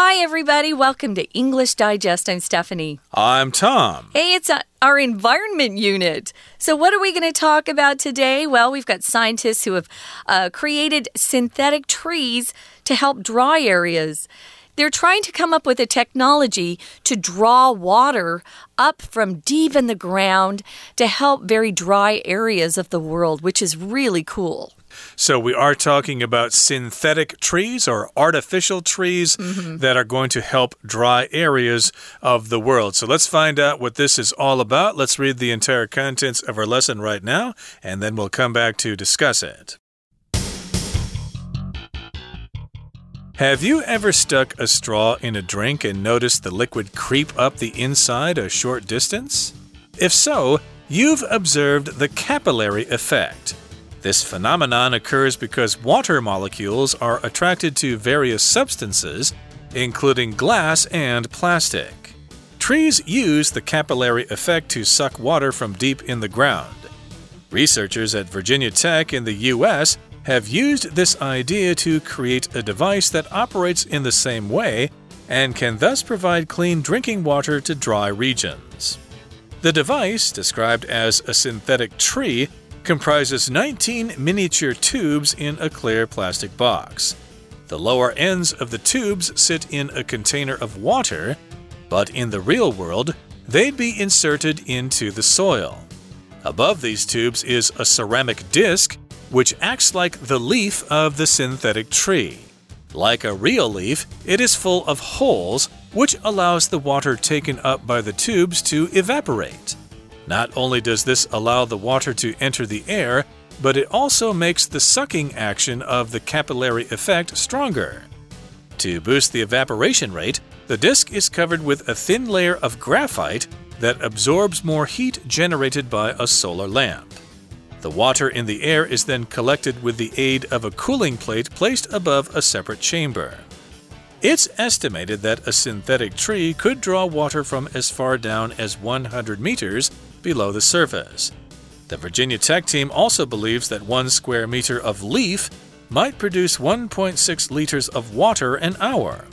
Hi, everybody. Welcome to English Digest. I'm Stephanie. I'm Tom. Hey, it's uh, our environment unit. So, what are we going to talk about today? Well, we've got scientists who have uh, created synthetic trees to help dry areas. They're trying to come up with a technology to draw water up from deep in the ground to help very dry areas of the world, which is really cool. So, we are talking about synthetic trees or artificial trees mm -hmm. that are going to help dry areas of the world. So, let's find out what this is all about. Let's read the entire contents of our lesson right now, and then we'll come back to discuss it. Have you ever stuck a straw in a drink and noticed the liquid creep up the inside a short distance? If so, you've observed the capillary effect. This phenomenon occurs because water molecules are attracted to various substances, including glass and plastic. Trees use the capillary effect to suck water from deep in the ground. Researchers at Virginia Tech in the U.S. have used this idea to create a device that operates in the same way and can thus provide clean drinking water to dry regions. The device, described as a synthetic tree, comprises 19 miniature tubes in a clear plastic box. The lower ends of the tubes sit in a container of water, but in the real world, they'd be inserted into the soil. Above these tubes is a ceramic disc, which acts like the leaf of the synthetic tree. Like a real leaf, it is full of holes, which allows the water taken up by the tubes to evaporate. Not only does this allow the water to enter the air, but it also makes the sucking action of the capillary effect stronger. To boost the evaporation rate, the disc is covered with a thin layer of graphite that absorbs more heat generated by a solar lamp. The water in the air is then collected with the aid of a cooling plate placed above a separate chamber. It's estimated that a synthetic tree could draw water from as far down as 100 meters below the surface. The Virginia Tech team also believes that one square meter of leaf might produce 1.6 liters of water an hour.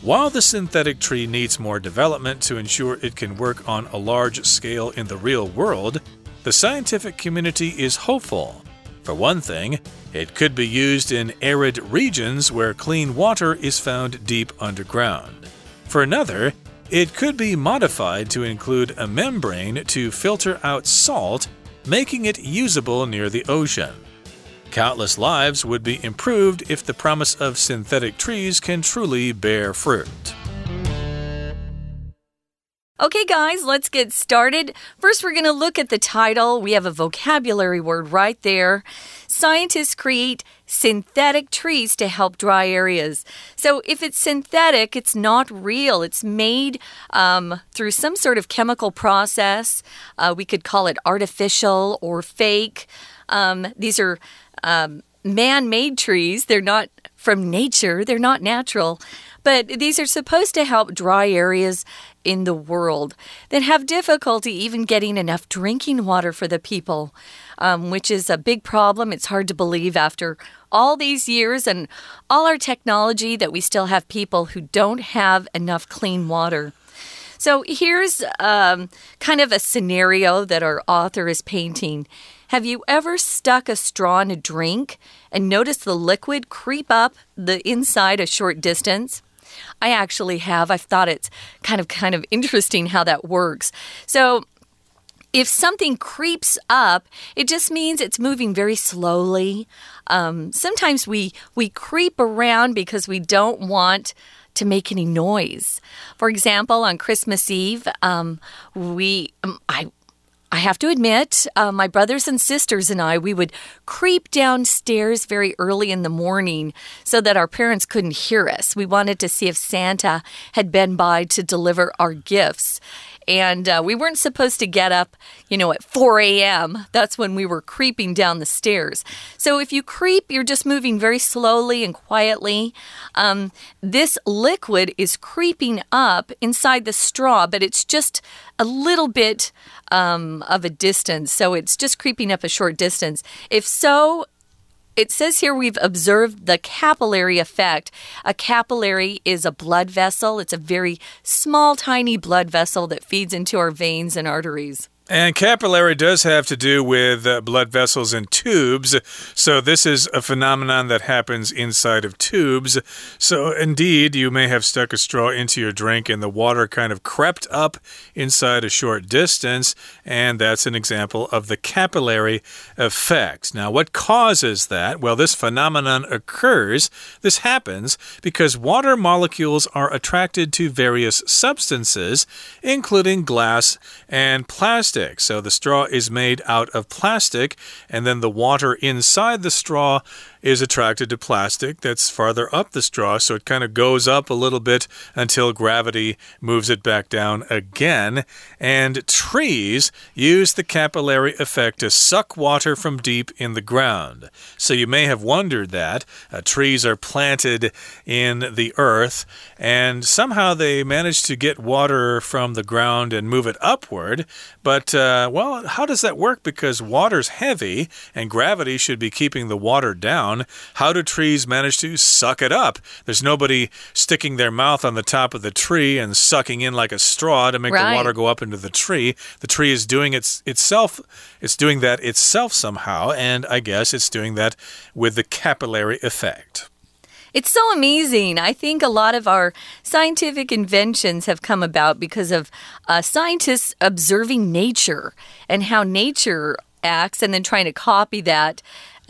While the synthetic tree needs more development to ensure it can work on a large scale in the real world, the scientific community is hopeful. For one thing, it could be used in arid regions where clean water is found deep underground. For another, it could be modified to include a membrane to filter out salt, making it usable near the ocean. Countless lives would be improved if the promise of synthetic trees can truly bear fruit. Okay, guys, let's get started. First, we're going to look at the title. We have a vocabulary word right there. Scientists create synthetic trees to help dry areas. So, if it's synthetic, it's not real. It's made um, through some sort of chemical process. Uh, we could call it artificial or fake. Um, these are um, man made trees, they're not from nature, they're not natural. But these are supposed to help dry areas in the world that have difficulty even getting enough drinking water for the people, um, which is a big problem. It's hard to believe after all these years and all our technology that we still have people who don't have enough clean water. So here's um, kind of a scenario that our author is painting. Have you ever stuck a straw in a drink and noticed the liquid creep up the inside a short distance? I actually have. I've thought it's kind of kind of interesting how that works. So if something creeps up, it just means it's moving very slowly. Um, sometimes we we creep around because we don't want to make any noise. For example, on Christmas Eve, um, we um, I I have to admit, uh, my brothers and sisters and I, we would creep downstairs very early in the morning so that our parents couldn't hear us. We wanted to see if Santa had been by to deliver our gifts. And uh, we weren't supposed to get up, you know, at 4 a.m. That's when we were creeping down the stairs. So if you creep, you're just moving very slowly and quietly. Um, this liquid is creeping up inside the straw, but it's just a little bit um, of a distance. So it's just creeping up a short distance. If so, it says here we've observed the capillary effect. A capillary is a blood vessel, it's a very small, tiny blood vessel that feeds into our veins and arteries. And capillary does have to do with uh, blood vessels and tubes. So, this is a phenomenon that happens inside of tubes. So, indeed, you may have stuck a straw into your drink and the water kind of crept up inside a short distance. And that's an example of the capillary effect. Now, what causes that? Well, this phenomenon occurs. This happens because water molecules are attracted to various substances, including glass and plastic plastic. So the straw is made out of plastic, and then the water inside the straw is attracted to plastic that's farther up the straw. So it kind of goes up a little bit until gravity moves it back down again. And trees use the capillary effect to suck water from deep in the ground. So you may have wondered that uh, trees are planted in the earth and somehow they manage to get water from the ground and move it upward. But, uh, well, how does that work? Because water's heavy and gravity should be keeping the water down down, how do trees manage to suck it up? There's nobody sticking their mouth on the top of the tree and sucking in like a straw to make right. the water go up into the tree. The tree is doing its itself it's doing that itself somehow, and I guess it's doing that with the capillary effect. It's so amazing. I think a lot of our scientific inventions have come about because of uh, scientists observing nature and how nature acts and then trying to copy that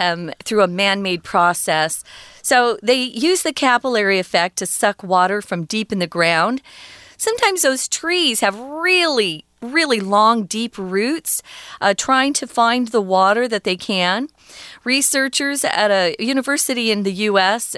um, through a man made process. So they use the capillary effect to suck water from deep in the ground. Sometimes those trees have really really long, deep roots, uh, trying to find the water that they can. Researchers at a university in the U.S.,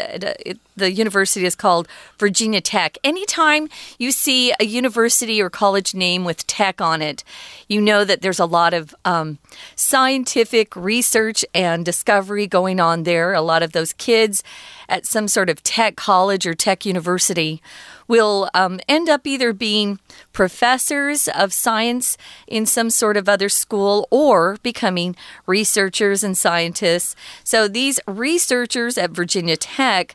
the university is called Virginia Tech. Anytime you see a university or college name with tech on it, you know that there's a lot of um, scientific research and discovery going on there. A lot of those kids at some sort of tech college or tech university will um, end up either being professors of science in some sort of other school or becoming researchers and scientists. So these researchers at Virginia Tech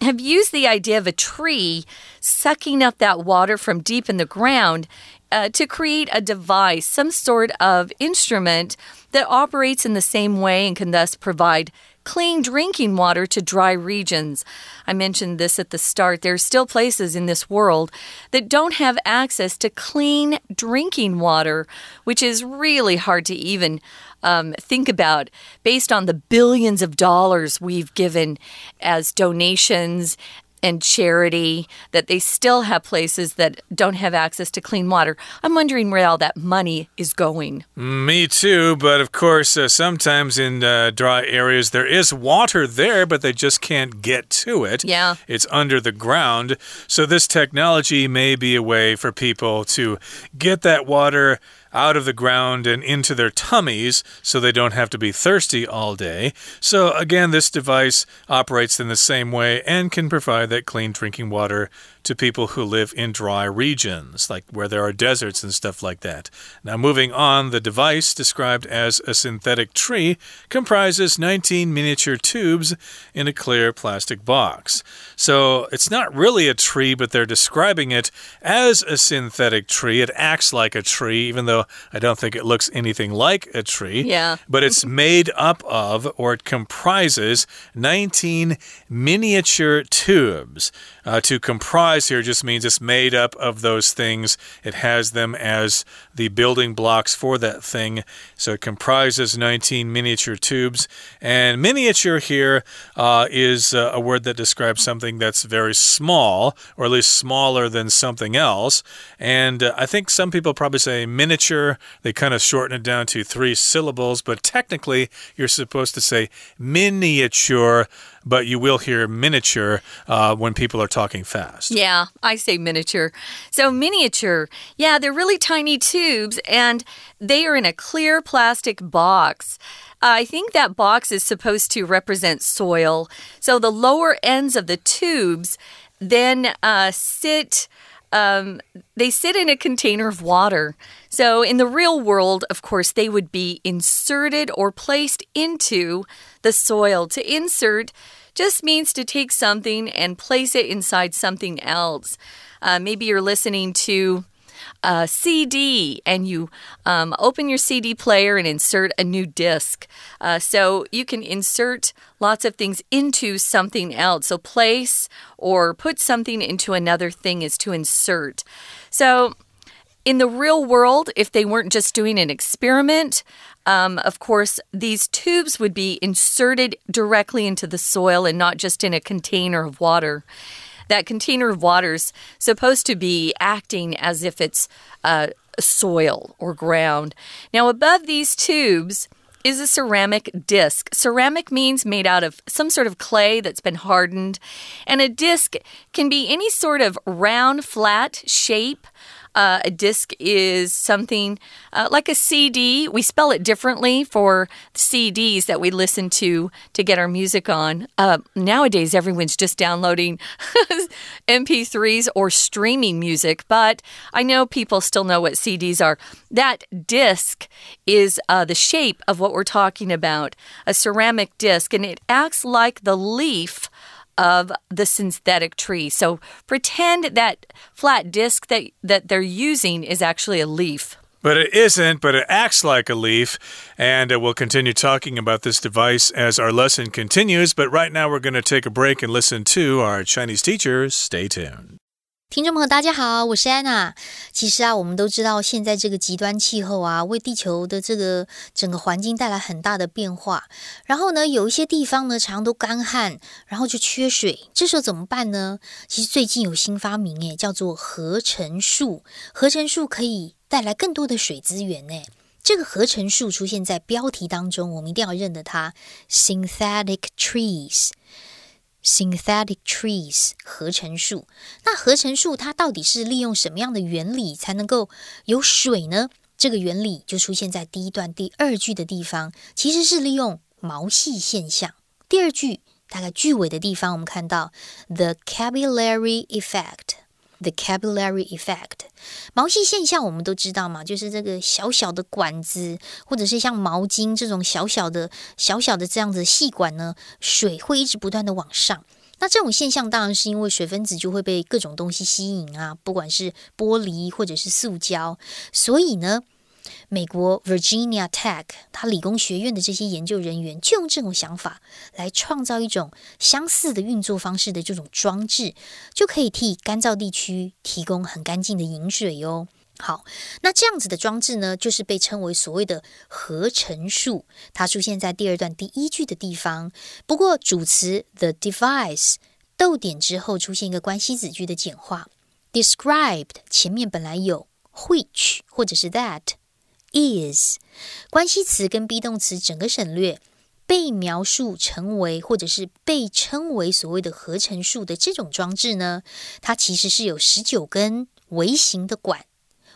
have used the idea of a tree sucking up that water from deep in the ground uh, to create a device, some sort of instrument that operates in the same way and can thus provide clean drinking water to dry regions. I mentioned this at the start. There are still places in this world that don't have access to clean drinking water, which is really hard to even um, think about based on the billions of dollars we've given as donations and charity, that they still have places that don't have access to clean water. I'm wondering where all that money is going. Me too, but of course, uh, sometimes in uh, dry areas there is water there, but they just can't get to it. Yeah. It's under the ground. So, this technology may be a way for people to get that water out of the ground and into their tummies so they don't have to be thirsty all day. So, again, this device operates in the same way and can provide that clean drinking water to people who live in dry regions, like where there are deserts and stuff like that. Now, moving on, the device, described as a synthetic tree, comprises 19 miniature tubes in a clear plastic box. So, it's not really a tree, but they're describing it as a synthetic tree. It acts like a tree, even though I don't think it looks anything like a tree. Yeah. But it's made up of, or it comprises, 19 miniature tubes. Uh, to comprise here just means it's made up of those things. It has them as the building blocks for that thing. So it comprises 19 miniature tubes. And miniature here uh, is uh, a word that describes something that's very small, or at least smaller than something else. And uh, I think some people probably say miniature. They kind of shorten it down to three syllables, but technically you're supposed to say miniature but you will hear miniature uh, when people are talking fast. Yeah, I say miniature. So, miniature, yeah, they're really tiny tubes and they are in a clear plastic box. Uh, I think that box is supposed to represent soil. So, the lower ends of the tubes then uh, sit um, they sit in a container of water. So, in the real world, of course, they would be inserted or placed into the soil. To insert just means to take something and place it inside something else. Uh, maybe you're listening to a CD and you um, open your CD player and insert a new disc. Uh, so you can insert lots of things into something else. So place or put something into another thing is to insert. So in the real world, if they weren't just doing an experiment, um, of course, these tubes would be inserted directly into the soil and not just in a container of water that container of water's supposed to be acting as if it's uh, soil or ground. Now, above these tubes, is a ceramic disc. Ceramic means made out of some sort of clay that's been hardened, and a disc can be any sort of round, flat shape. Uh, a disc is something uh, like a CD. We spell it differently for CDs that we listen to to get our music on. Uh, nowadays, everyone's just downloading MP3s or streaming music, but I know people still know what CDs are. That disc is uh, the shape of what we're talking about a ceramic disc, and it acts like the leaf of the synthetic tree. So pretend that flat disc that, that they're using is actually a leaf. But it isn't, but it acts like a leaf. And uh, we'll continue talking about this device as our lesson continues. But right now, we're going to take a break and listen to our Chinese teachers. Stay tuned. 听众朋友，大家好，我是安娜。其实啊，我们都知道，现在这个极端气候啊，为地球的这个整个环境带来很大的变化。然后呢，有一些地方呢，常都干旱，然后就缺水。这时候怎么办呢？其实最近有新发明，诶，叫做合成树。合成树可以带来更多的水资源，呢。这个合成树出现在标题当中，我们一定要认得它：synthetic trees。Synthetic trees 合成树，那合成树它到底是利用什么样的原理才能够有水呢？这个原理就出现在第一段第二句的地方，其实是利用毛细现象。第二句大概句尾的地方，我们看到 the capillary effect。The capillary effect，毛细现象我们都知道嘛，就是这个小小的管子，或者是像毛巾这种小小的、小小的这样子细管呢，水会一直不断的往上。那这种现象当然是因为水分子就会被各种东西吸引啊，不管是玻璃或者是塑胶，所以呢。美国 Virginia Tech，它理工学院的这些研究人员就用这种想法来创造一种相似的运作方式的这种装置，就可以替干燥地区提供很干净的饮水哟。好，那这样子的装置呢，就是被称为所谓的合成术，它出现在第二段第一句的地方。不过主词 the device 逗点之后出现一个关系子句的简化，described 前面本来有 which 或者是 that。Is 关系词跟 be 动词整个省略，被描述成为或者是被称为所谓的合成树的这种装置呢，它其实是有十九根微型的管，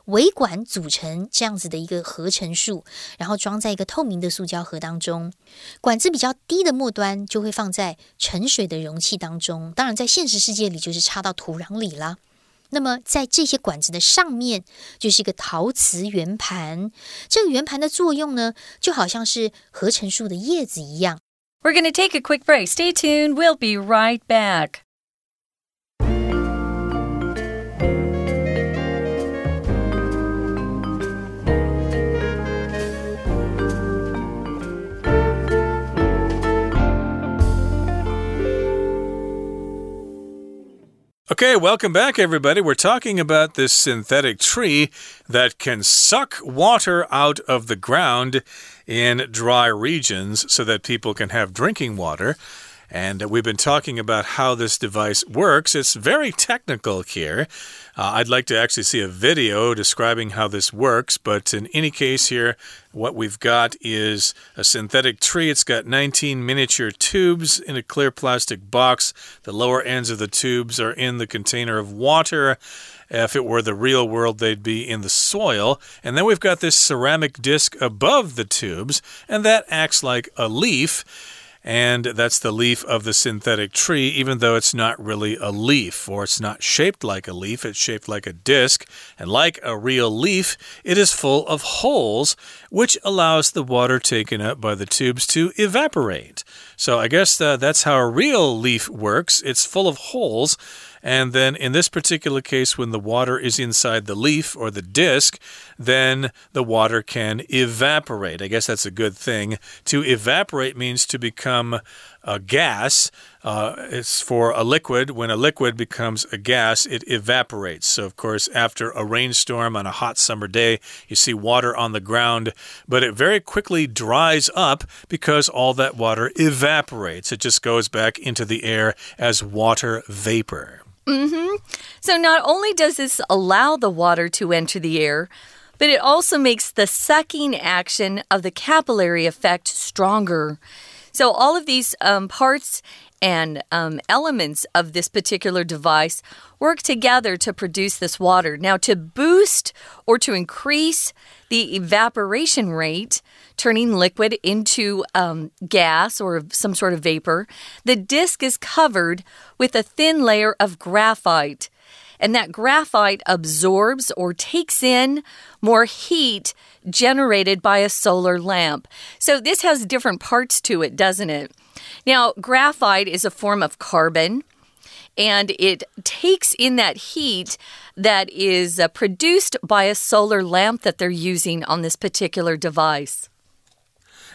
微管组成这样子的一个合成树，然后装在一个透明的塑胶盒当中，管子比较低的末端就会放在盛水的容器当中，当然在现实世界里就是插到土壤里啦。那么，在这些管子的上面，就是一个陶瓷圆盘。这个圆盘的作用呢，就好像是合成树的叶子一样。We're going to take a quick break. Stay tuned. We'll be right back. Okay, welcome back, everybody. We're talking about this synthetic tree that can suck water out of the ground in dry regions so that people can have drinking water. And we've been talking about how this device works. It's very technical here. Uh, I'd like to actually see a video describing how this works, but in any case, here, what we've got is a synthetic tree. It's got 19 miniature tubes in a clear plastic box. The lower ends of the tubes are in the container of water. If it were the real world, they'd be in the soil. And then we've got this ceramic disc above the tubes, and that acts like a leaf. And that's the leaf of the synthetic tree, even though it's not really a leaf or it's not shaped like a leaf, it's shaped like a disc. And like a real leaf, it is full of holes, which allows the water taken up by the tubes to evaporate. So I guess uh, that's how a real leaf works. It's full of holes. And then in this particular case, when the water is inside the leaf or the disc, then the water can evaporate. I guess that's a good thing. To evaporate means to become a gas. Uh, it's for a liquid. When a liquid becomes a gas, it evaporates. So, of course, after a rainstorm on a hot summer day, you see water on the ground, but it very quickly dries up because all that water evaporates. It just goes back into the air as water vapor. Mm hmm. So not only does this allow the water to enter the air, but it also makes the sucking action of the capillary effect stronger. So all of these um, parts and um, elements of this particular device work together to produce this water. Now, to boost or to increase the evaporation rate, turning liquid into um, gas or some sort of vapor, the disc is covered with a thin layer of graphite. And that graphite absorbs or takes in more heat generated by a solar lamp. So this has different parts to it, doesn't it? Now, graphite is a form of carbon and it takes in that heat that is uh, produced by a solar lamp that they're using on this particular device.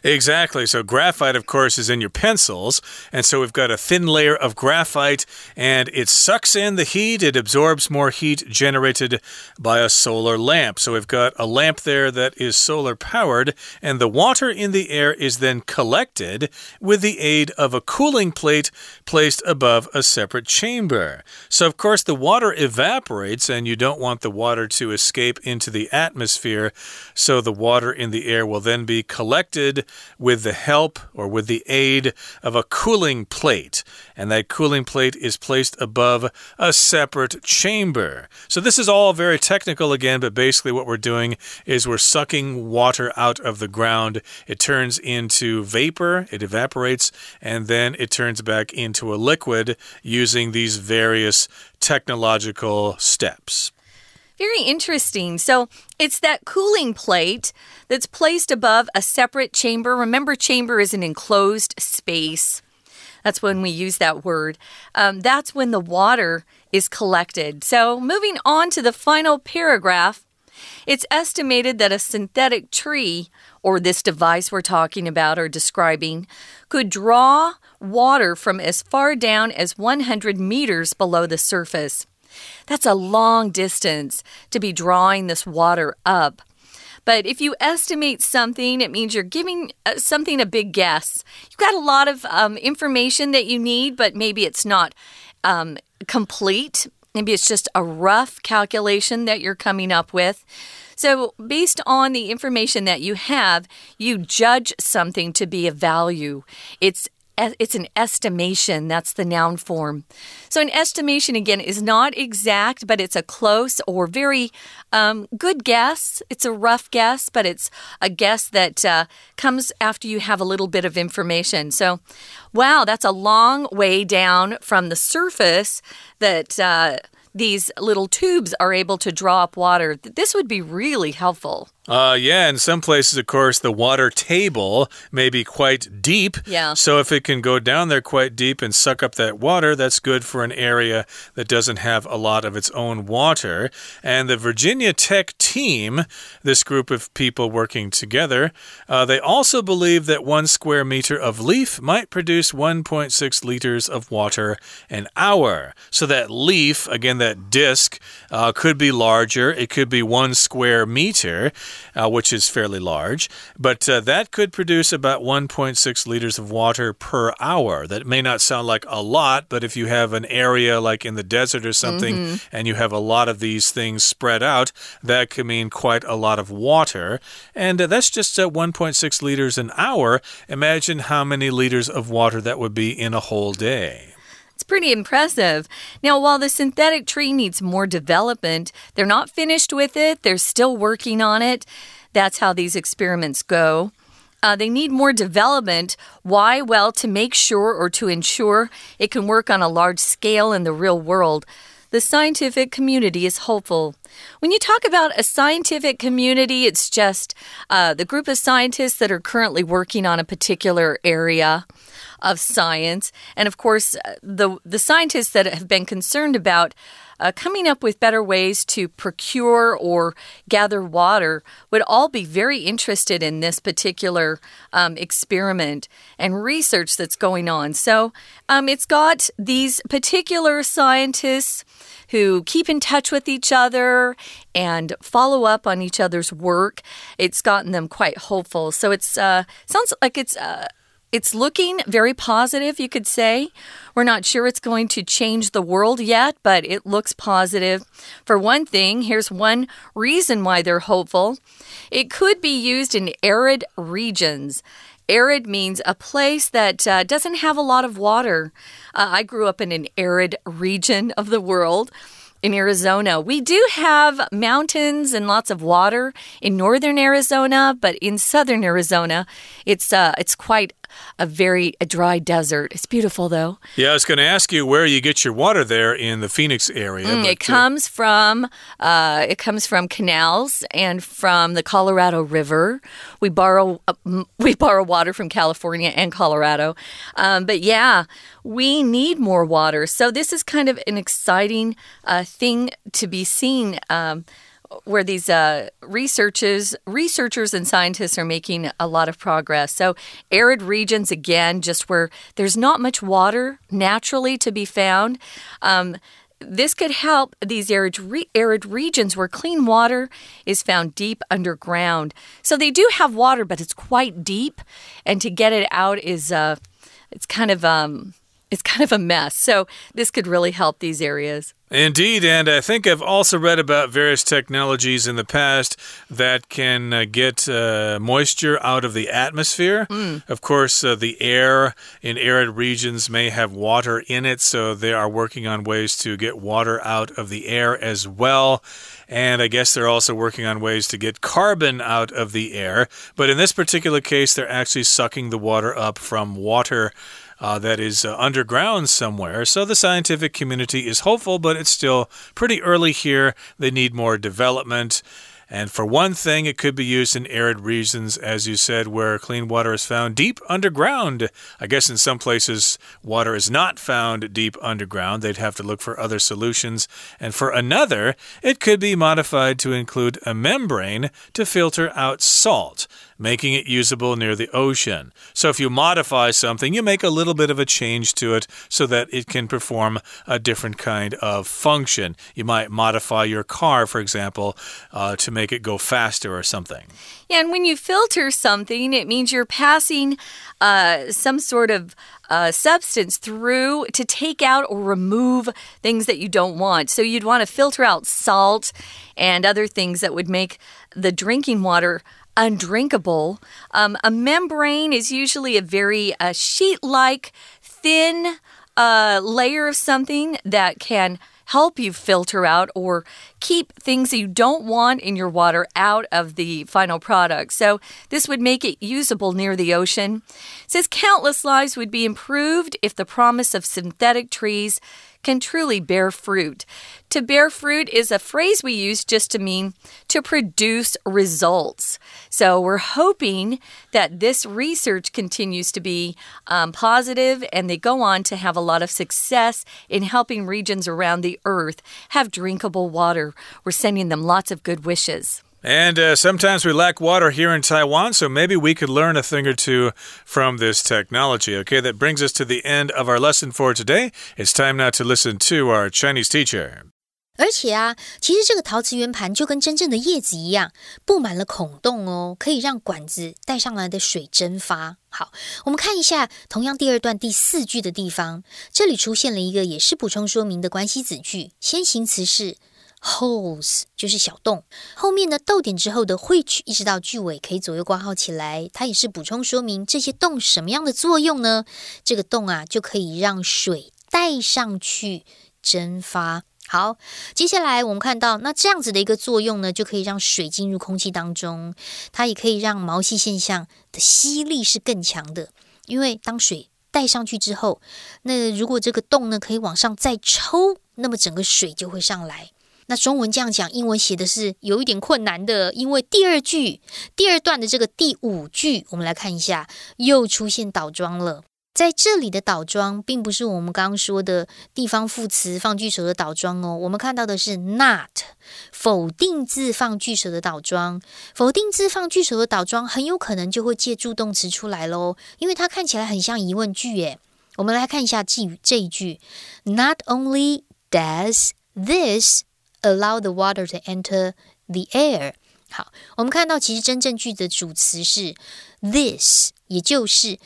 Exactly. So, graphite, of course, is in your pencils. And so, we've got a thin layer of graphite, and it sucks in the heat. It absorbs more heat generated by a solar lamp. So, we've got a lamp there that is solar powered, and the water in the air is then collected with the aid of a cooling plate placed above a separate chamber. So, of course, the water evaporates, and you don't want the water to escape into the atmosphere. So, the water in the air will then be collected with the help or with the aid of a cooling plate. And that cooling plate is placed above a separate chamber. So this is all very technical again, but basically what we're doing is we're sucking water out of the ground. It turns into vapor, it evaporates, and then it turns back into a liquid using these various technological steps. Very interesting. So it's that cooling plate that's placed above a separate chamber. Remember, chamber is an enclosed space. That's when we use that word. Um, that's when the water is collected. So, moving on to the final paragraph, it's estimated that a synthetic tree, or this device we're talking about or describing, could draw water from as far down as 100 meters below the surface. That's a long distance to be drawing this water up. But if you estimate something, it means you're giving uh, something a big guess. You've got a lot of um, information that you need, but maybe it's not um, complete. Maybe it's just a rough calculation that you're coming up with. So, based on the information that you have, you judge something to be of value. It's it's an estimation. That's the noun form. So, an estimation, again, is not exact, but it's a close or very um, good guess. It's a rough guess, but it's a guess that uh, comes after you have a little bit of information. So, wow, that's a long way down from the surface that. Uh, these little tubes are able to draw up water. This would be really helpful. Uh, yeah, in some places, of course, the water table may be quite deep. Yeah. So if it can go down there quite deep and suck up that water, that's good for an area that doesn't have a lot of its own water. And the Virginia Tech team, this group of people working together, uh, they also believe that one square meter of leaf might produce 1.6 liters of water an hour. So that leaf, again, that disc, uh, could be larger. It could be one square meter uh, which is fairly large. But uh, that could produce about 1.6 liters of water per hour. That may not sound like a lot, but if you have an area like in the desert or something mm -hmm. and you have a lot of these things spread out, that could mean quite a lot of water. And uh, that's just uh, 1.6 liters an hour. Imagine how many liters of water that would be in a whole day. Pretty impressive. Now, while the synthetic tree needs more development, they're not finished with it, they're still working on it. That's how these experiments go. Uh, they need more development. Why? Well, to make sure or to ensure it can work on a large scale in the real world. The scientific community is hopeful. When you talk about a scientific community, it's just uh, the group of scientists that are currently working on a particular area of science. And of course, uh, the, the scientists that have been concerned about uh, coming up with better ways to procure or gather water would all be very interested in this particular um, experiment and research that's going on. So um, it's got these particular scientists who keep in touch with each other and follow up on each other's work. It's gotten them quite hopeful. So it's uh, sounds like it's uh, it's looking very positive, you could say. We're not sure it's going to change the world yet, but it looks positive. For one thing, here's one reason why they're hopeful it could be used in arid regions. Arid means a place that uh, doesn't have a lot of water. Uh, I grew up in an arid region of the world in Arizona. We do have mountains and lots of water in northern Arizona, but in southern Arizona, it's uh, it's quite a very a dry desert. It's beautiful though. Yeah, I was going to ask you where you get your water there in the Phoenix area. Mm, it uh, comes uh, from uh, it comes from canals and from the Colorado River. We borrow uh, we borrow water from California and Colorado, um, but yeah, we need more water. So this is kind of an exciting uh, thing to be seen. Um, where these uh, researchers researchers and scientists are making a lot of progress. So arid regions again, just where there's not much water naturally to be found. Um, this could help these arid, re arid regions where clean water is found deep underground. So they do have water, but it's quite deep, and to get it out is uh, it's kind of um, it's kind of a mess. So this could really help these areas. Indeed, and I think I've also read about various technologies in the past that can uh, get uh, moisture out of the atmosphere. Mm. Of course, uh, the air in arid regions may have water in it, so they are working on ways to get water out of the air as well. And I guess they're also working on ways to get carbon out of the air. But in this particular case, they're actually sucking the water up from water uh, that is uh, underground somewhere. So the scientific community is hopeful, but it's still pretty early here. They need more development. And for one thing, it could be used in arid regions, as you said, where clean water is found deep underground. I guess in some places, water is not found deep underground. They'd have to look for other solutions. And for another, it could be modified to include a membrane to filter out salt making it usable near the ocean. So if you modify something, you make a little bit of a change to it so that it can perform a different kind of function. You might modify your car, for example, uh, to make it go faster or something. Yeah, and when you filter something, it means you're passing uh, some sort of uh, substance through to take out or remove things that you don't want. So you'd want to filter out salt and other things that would make the drinking water undrinkable. Um, a membrane is usually a very uh, sheet like, thin uh, layer of something that can help you filter out or keep things that you don't want in your water out of the final product. So, this would make it usable near the ocean. It says countless lives would be improved if the promise of synthetic trees can truly bear fruit. To bear fruit is a phrase we use just to mean to produce results. So we're hoping that this research continues to be um, positive and they go on to have a lot of success in helping regions around the earth have drinkable water. We're sending them lots of good wishes. And uh, sometimes we lack water here in Taiwan, so maybe we could learn a thing or two from this technology. Okay, that brings us to the end of our lesson for today. It's time now to listen to our Chinese teacher. 而且啊，其实这个陶瓷圆盘就跟真正的叶子一样，布满了孔洞哦，可以让管子带上来的水蒸发。好，我们看一下同样第二段第四句的地方，这里出现了一个也是补充说明的关系子句，先行词是。 Holes 就是小洞，后面呢逗点之后的会去一直到句尾可以左右挂号起来，它也是补充说明这些洞什么样的作用呢？这个洞啊就可以让水带上去蒸发。好，接下来我们看到，那这样子的一个作用呢，就可以让水进入空气当中，它也可以让毛细现象的吸力是更强的。因为当水带上去之后，那如果这个洞呢可以往上再抽，那么整个水就会上来。那中文这样讲，英文写的是有一点困难的，因为第二句第二段的这个第五句，我们来看一下，又出现倒装了。在这里的倒装，并不是我们刚刚说的地方副词放句首的倒装哦。我们看到的是 not 否定字放句首的倒装。否定字放句首的倒装，很有可能就会借助动词出来喽，因为它看起来很像疑问句耶。我们来看一下这这一句：Not only does this allow the water to enter the air。好，我们看到其实真正句子的主词是 this，也就是。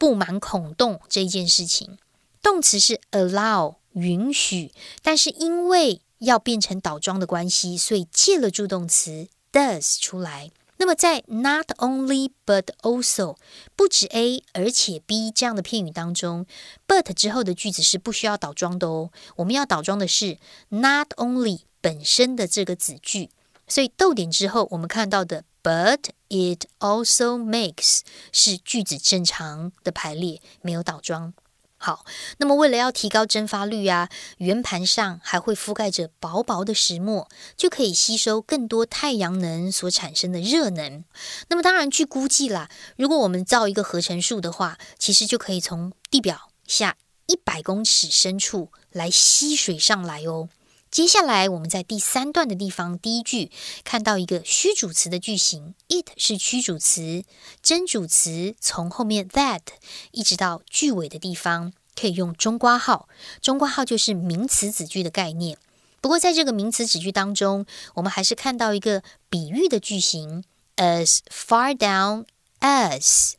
布满孔洞这一件事情，动词是 allow 允许，但是因为要变成倒装的关系，所以借了助动词 does 出来。那么在 not only but also 不止 A 而且 B 这样的片语当中，but 之后的句子是不需要倒装的哦。我们要倒装的是 not only 本身的这个子句，所以逗点之后我们看到的。But it also makes 是句子正常的排列，没有倒装。好，那么为了要提高蒸发率啊，圆盘上还会覆盖着薄薄的石墨，就可以吸收更多太阳能所产生的热能。那么当然，据估计啦，如果我们造一个合成树的话，其实就可以从地表下一百公尺深处来吸水上来哦。接下来，我们在第三段的地方，第一句看到一个虚主词的句型，it 是虚主词，真主词从后面 that 一直到句尾的地方，可以用中括号。中括号就是名词子句的概念。不过，在这个名词子句当中，我们还是看到一个比喻的句型，as far down as。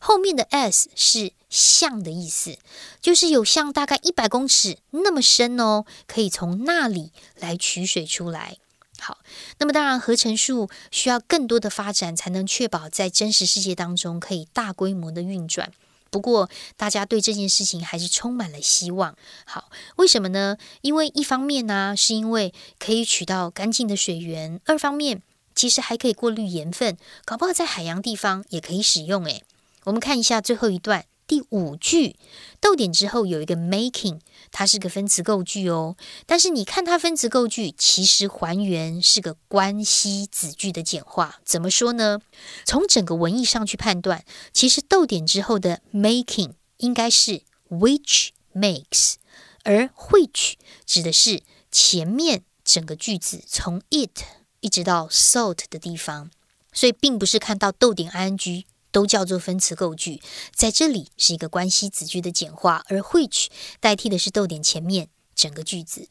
后面的 as 是像的意思，就是有像大概一百公尺那么深哦，可以从那里来取水出来。好，那么当然合成数需要更多的发展，才能确保在真实世界当中可以大规模的运转。不过大家对这件事情还是充满了希望。好，为什么呢？因为一方面呢，是因为可以取到干净的水源；二方面，其实还可以过滤盐分，搞不好在海洋地方也可以使用。诶。我们看一下最后一段第五句，逗点之后有一个 making，它是个分词构句哦。但是你看它分词构句，其实还原是个关系子句的简化。怎么说呢？从整个文意上去判断，其实逗点之后的 making 应该是 which makes，而 which 指的是前面整个句子从 it 一直到 salt 的地方，所以并不是看到逗点 ing。都叫做分词构句，在这里是一个关系子句的简化，而 which 代替的是逗点前面整个句子。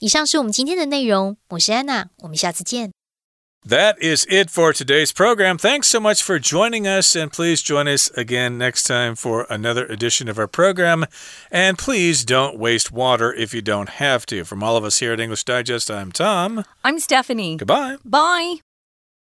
以上是我们今天的内容，我是安娜，我们下次见。That is it for today's program. Thanks so much for joining us, and please join us again next time for another edition of our program. And please don't waste water if you don't have to. From all of us here at English Digest, I'm Tom. I'm Stephanie. Goodbye. Bye.